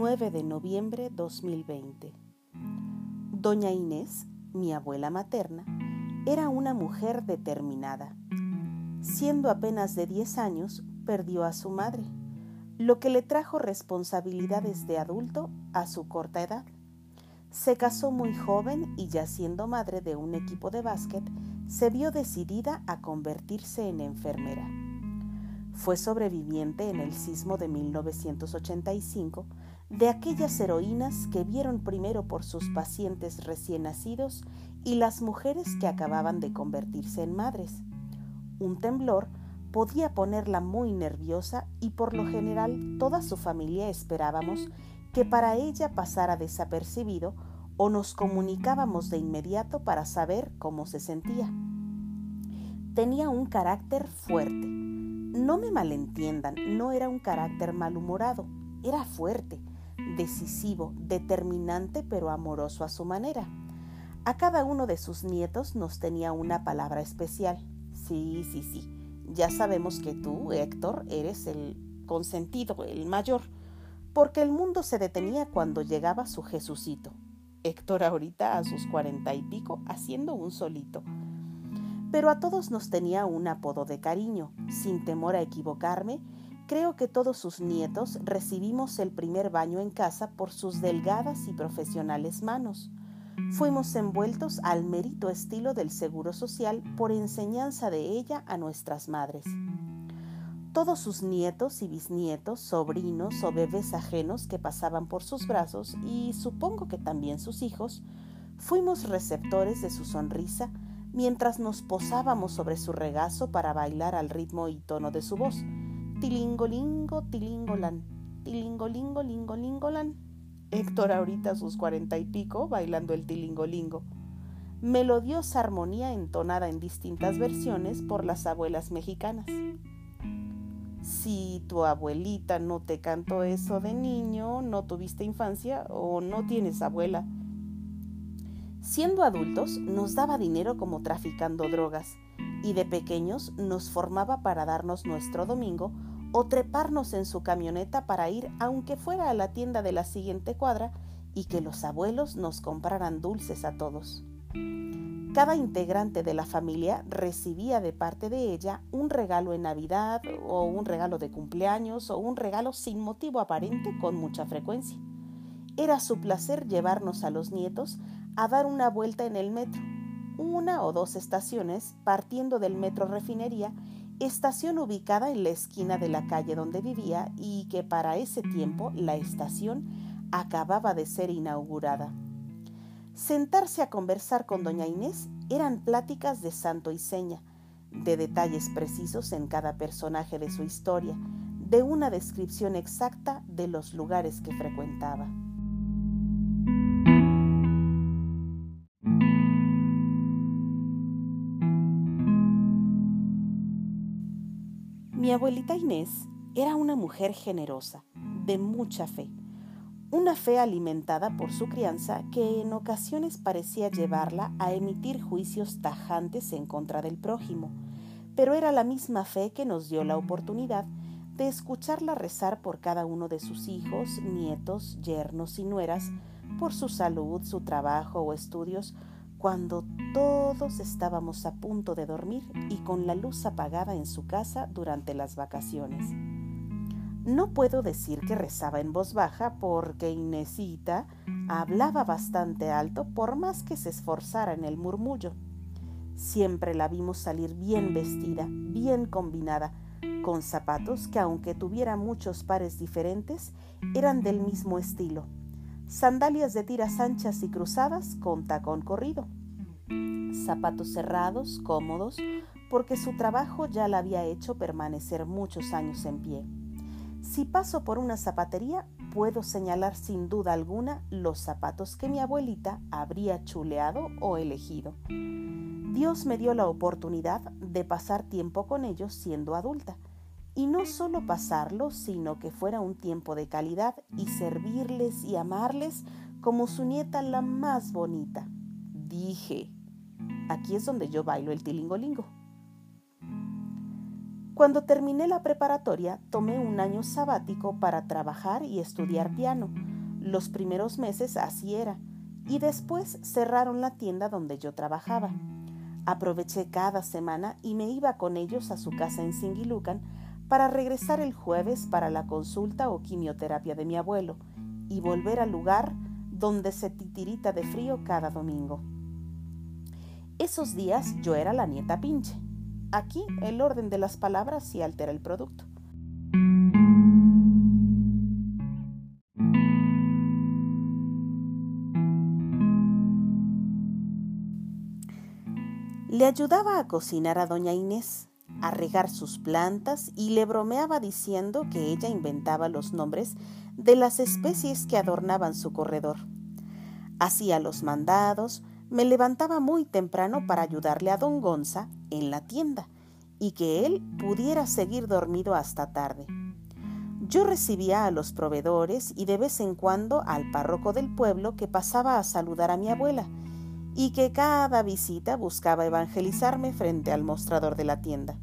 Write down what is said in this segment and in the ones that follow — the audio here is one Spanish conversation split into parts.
9 de noviembre 2020. Doña Inés, mi abuela materna, era una mujer determinada. Siendo apenas de 10 años, perdió a su madre, lo que le trajo responsabilidades de adulto a su corta edad. Se casó muy joven y ya siendo madre de un equipo de básquet, se vio decidida a convertirse en enfermera. Fue sobreviviente en el sismo de 1985 de aquellas heroínas que vieron primero por sus pacientes recién nacidos y las mujeres que acababan de convertirse en madres. Un temblor podía ponerla muy nerviosa y por lo general toda su familia esperábamos que para ella pasara desapercibido o nos comunicábamos de inmediato para saber cómo se sentía. Tenía un carácter fuerte. No me malentiendan, no era un carácter malhumorado, era fuerte, decisivo, determinante pero amoroso a su manera. A cada uno de sus nietos nos tenía una palabra especial. Sí, sí, sí. Ya sabemos que tú, Héctor, eres el consentido, el mayor porque el mundo se detenía cuando llegaba su Jesucito. Héctor ahorita a sus cuarenta y pico haciendo un solito. Pero a todos nos tenía un apodo de cariño. Sin temor a equivocarme, creo que todos sus nietos recibimos el primer baño en casa por sus delgadas y profesionales manos. Fuimos envueltos al mérito estilo del Seguro Social por enseñanza de ella a nuestras madres todos sus nietos y bisnietos, sobrinos o bebés ajenos que pasaban por sus brazos y supongo que también sus hijos, fuimos receptores de su sonrisa mientras nos posábamos sobre su regazo para bailar al ritmo y tono de su voz. Tilingolingo, tilingolan, tilingolingo, lingolingolan. Héctor ahorita a sus cuarenta y pico bailando el tilingolingo. Melodiosa armonía entonada en distintas versiones por las abuelas mexicanas si tu abuelita no te cantó eso de niño, no tuviste infancia o no tienes abuela. Siendo adultos, nos daba dinero como traficando drogas y de pequeños nos formaba para darnos nuestro domingo o treparnos en su camioneta para ir aunque fuera a la tienda de la siguiente cuadra y que los abuelos nos compraran dulces a todos. Cada integrante de la familia recibía de parte de ella un regalo en Navidad o un regalo de cumpleaños o un regalo sin motivo aparente con mucha frecuencia. Era su placer llevarnos a los nietos a dar una vuelta en el metro, una o dos estaciones partiendo del metro Refinería, estación ubicada en la esquina de la calle donde vivía y que para ese tiempo la estación acababa de ser inaugurada. Sentarse a conversar con doña Inés eran pláticas de santo y seña, de detalles precisos en cada personaje de su historia, de una descripción exacta de los lugares que frecuentaba. Mi abuelita Inés era una mujer generosa, de mucha fe. Una fe alimentada por su crianza que en ocasiones parecía llevarla a emitir juicios tajantes en contra del prójimo, pero era la misma fe que nos dio la oportunidad de escucharla rezar por cada uno de sus hijos, nietos, yernos y nueras, por su salud, su trabajo o estudios, cuando todos estábamos a punto de dormir y con la luz apagada en su casa durante las vacaciones. No puedo decir que rezaba en voz baja porque Inesita hablaba bastante alto por más que se esforzara en el murmullo. Siempre la vimos salir bien vestida, bien combinada, con zapatos que aunque tuviera muchos pares diferentes, eran del mismo estilo. Sandalias de tiras anchas y cruzadas con tacón corrido. Zapatos cerrados, cómodos, porque su trabajo ya la había hecho permanecer muchos años en pie. Si paso por una zapatería, puedo señalar sin duda alguna los zapatos que mi abuelita habría chuleado o elegido. Dios me dio la oportunidad de pasar tiempo con ellos siendo adulta. Y no solo pasarlo, sino que fuera un tiempo de calidad y servirles y amarles como su nieta la más bonita. Dije, aquí es donde yo bailo el tilingolingo. Cuando terminé la preparatoria, tomé un año sabático para trabajar y estudiar piano, Los primeros meses así era, y después cerraron la tienda donde yo trabajaba. Aproveché cada semana y me iba con ellos a su casa en Singilucan para regresar el jueves para la consulta o quimioterapia de mi abuelo y volver al lugar donde se titirita de frío cada domingo. Esos días yo era la nieta pinche. Aquí el orden de las palabras sí altera el producto. Le ayudaba a cocinar a doña Inés, a regar sus plantas y le bromeaba diciendo que ella inventaba los nombres de las especies que adornaban su corredor. Hacía los mandados, me levantaba muy temprano para ayudarle a don Gonza en la tienda y que él pudiera seguir dormido hasta tarde. Yo recibía a los proveedores y de vez en cuando al párroco del pueblo que pasaba a saludar a mi abuela y que cada visita buscaba evangelizarme frente al mostrador de la tienda.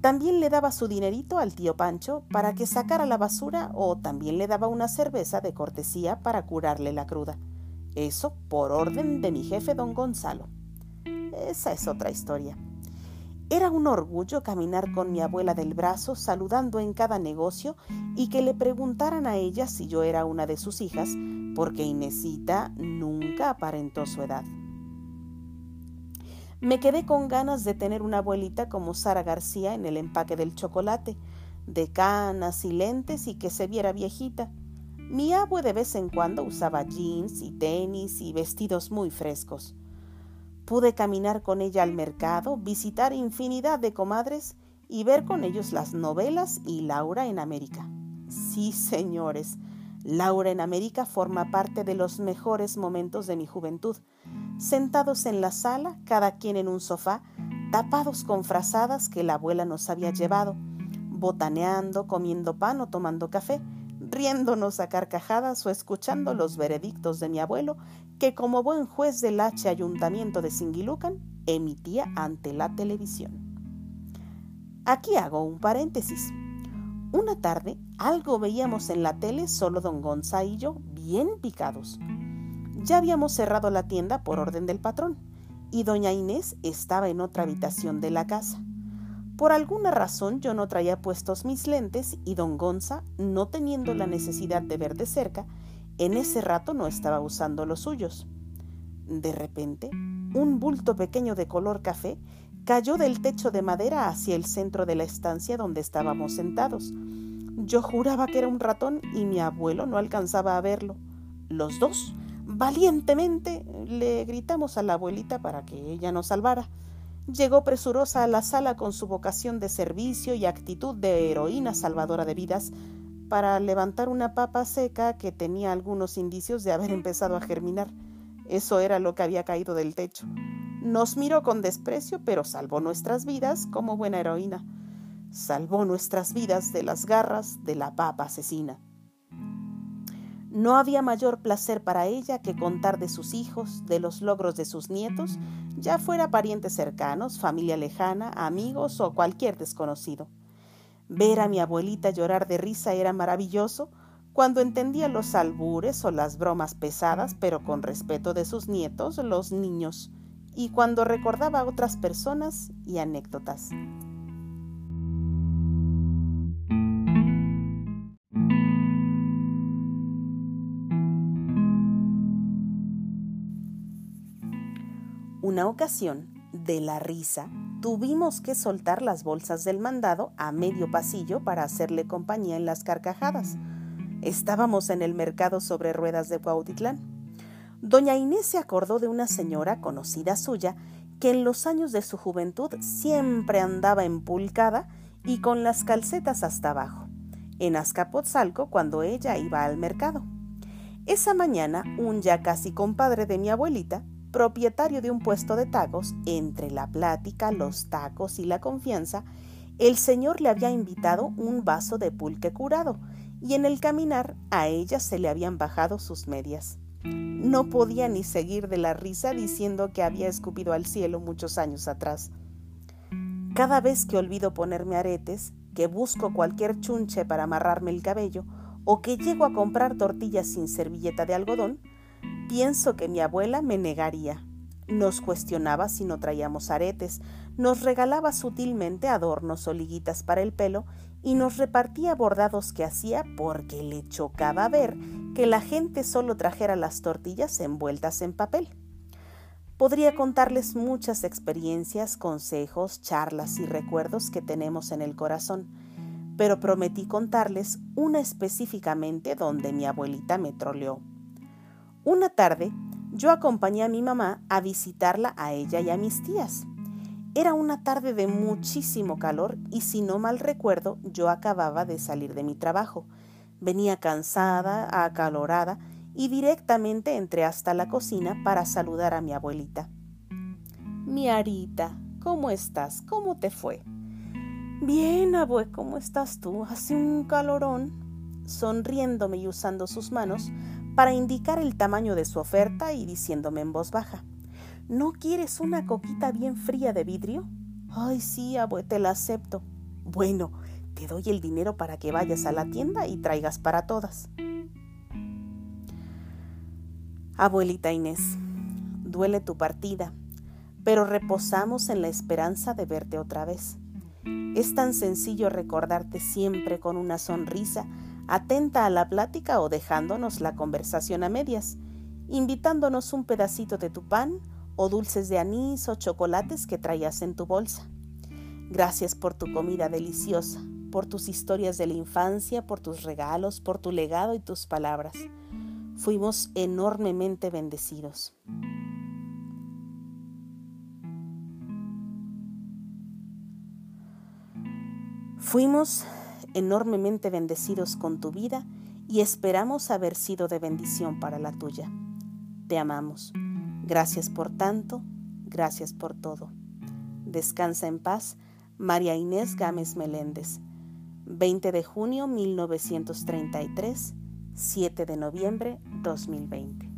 También le daba su dinerito al tío Pancho para que sacara la basura o también le daba una cerveza de cortesía para curarle la cruda. Eso por orden de mi jefe don Gonzalo. Esa es otra historia. Era un orgullo caminar con mi abuela del brazo saludando en cada negocio y que le preguntaran a ella si yo era una de sus hijas, porque Inesita nunca aparentó su edad. Me quedé con ganas de tener una abuelita como Sara García en el empaque del chocolate, de canas y lentes y que se viera viejita. Mi abue de vez en cuando usaba jeans y tenis y vestidos muy frescos. Pude caminar con ella al mercado, visitar infinidad de comadres y ver con ellos las novelas y Laura en América. Sí, señores, Laura en América forma parte de los mejores momentos de mi juventud sentados en la sala, cada quien en un sofá, tapados con frazadas que la abuela nos había llevado, botaneando, comiendo pan o tomando café, riéndonos a carcajadas o escuchando los veredictos de mi abuelo, que como buen juez del H Ayuntamiento de Singilucan, emitía ante la televisión. Aquí hago un paréntesis. Una tarde algo veíamos en la tele solo don Gonza y yo, bien picados. Ya habíamos cerrado la tienda por orden del patrón y doña Inés estaba en otra habitación de la casa. Por alguna razón yo no traía puestos mis lentes y don Gonza, no teniendo la necesidad de ver de cerca, en ese rato no estaba usando los suyos. De repente, un bulto pequeño de color café cayó del techo de madera hacia el centro de la estancia donde estábamos sentados. Yo juraba que era un ratón y mi abuelo no alcanzaba a verlo. Los dos Valientemente le gritamos a la abuelita para que ella nos salvara. Llegó presurosa a la sala con su vocación de servicio y actitud de heroína salvadora de vidas para levantar una papa seca que tenía algunos indicios de haber empezado a germinar. Eso era lo que había caído del techo. Nos miró con desprecio, pero salvó nuestras vidas como buena heroína. Salvó nuestras vidas de las garras de la papa asesina. No había mayor placer para ella que contar de sus hijos, de los logros de sus nietos, ya fuera parientes cercanos, familia lejana, amigos o cualquier desconocido. Ver a mi abuelita llorar de risa era maravilloso cuando entendía los albures o las bromas pesadas, pero con respeto de sus nietos, los niños, y cuando recordaba a otras personas y anécdotas. Una ocasión, de la risa, tuvimos que soltar las bolsas del mandado a medio pasillo para hacerle compañía en las carcajadas. Estábamos en el mercado sobre ruedas de Cuautitlán. Doña Inés se acordó de una señora conocida suya que en los años de su juventud siempre andaba empulcada y con las calcetas hasta abajo, en Azcapotzalco cuando ella iba al mercado. Esa mañana, un ya casi compadre de mi abuelita propietario de un puesto de tacos, entre la plática, los tacos y la confianza, el señor le había invitado un vaso de pulque curado y en el caminar a ella se le habían bajado sus medias. No podía ni seguir de la risa diciendo que había escupido al cielo muchos años atrás. Cada vez que olvido ponerme aretes, que busco cualquier chunche para amarrarme el cabello, o que llego a comprar tortillas sin servilleta de algodón, pienso que mi abuela me negaría. Nos cuestionaba si no traíamos aretes, nos regalaba sutilmente adornos o liguitas para el pelo y nos repartía bordados que hacía porque le chocaba ver que la gente solo trajera las tortillas envueltas en papel. Podría contarles muchas experiencias, consejos, charlas y recuerdos que tenemos en el corazón, pero prometí contarles una específicamente donde mi abuelita me troleó. Una tarde, yo acompañé a mi mamá a visitarla a ella y a mis tías. Era una tarde de muchísimo calor y si no mal recuerdo, yo acababa de salir de mi trabajo. Venía cansada, acalorada y directamente entré hasta la cocina para saludar a mi abuelita. Mi Arita, ¿cómo estás? ¿Cómo te fue? Bien, abue, ¿cómo estás tú? Hace un calorón. Sonriéndome y usando sus manos para indicar el tamaño de su oferta y diciéndome en voz baja. ¿No quieres una coquita bien fría de vidrio? Ay, sí, abue, te la acepto. Bueno, te doy el dinero para que vayas a la tienda y traigas para todas. Abuelita Inés, duele tu partida, pero reposamos en la esperanza de verte otra vez. Es tan sencillo recordarte siempre con una sonrisa, atenta a la plática o dejándonos la conversación a medias, invitándonos un pedacito de tu pan o dulces de anís o chocolates que traías en tu bolsa. Gracias por tu comida deliciosa, por tus historias de la infancia, por tus regalos, por tu legado y tus palabras fuimos enormemente bendecidos. Fuimos enormemente bendecidos con tu vida y esperamos haber sido de bendición para la tuya. Te amamos. Gracias por tanto, gracias por todo. Descansa en paz, María Inés Gámez Meléndez. 20 de junio 1933 7 de noviembre 2020.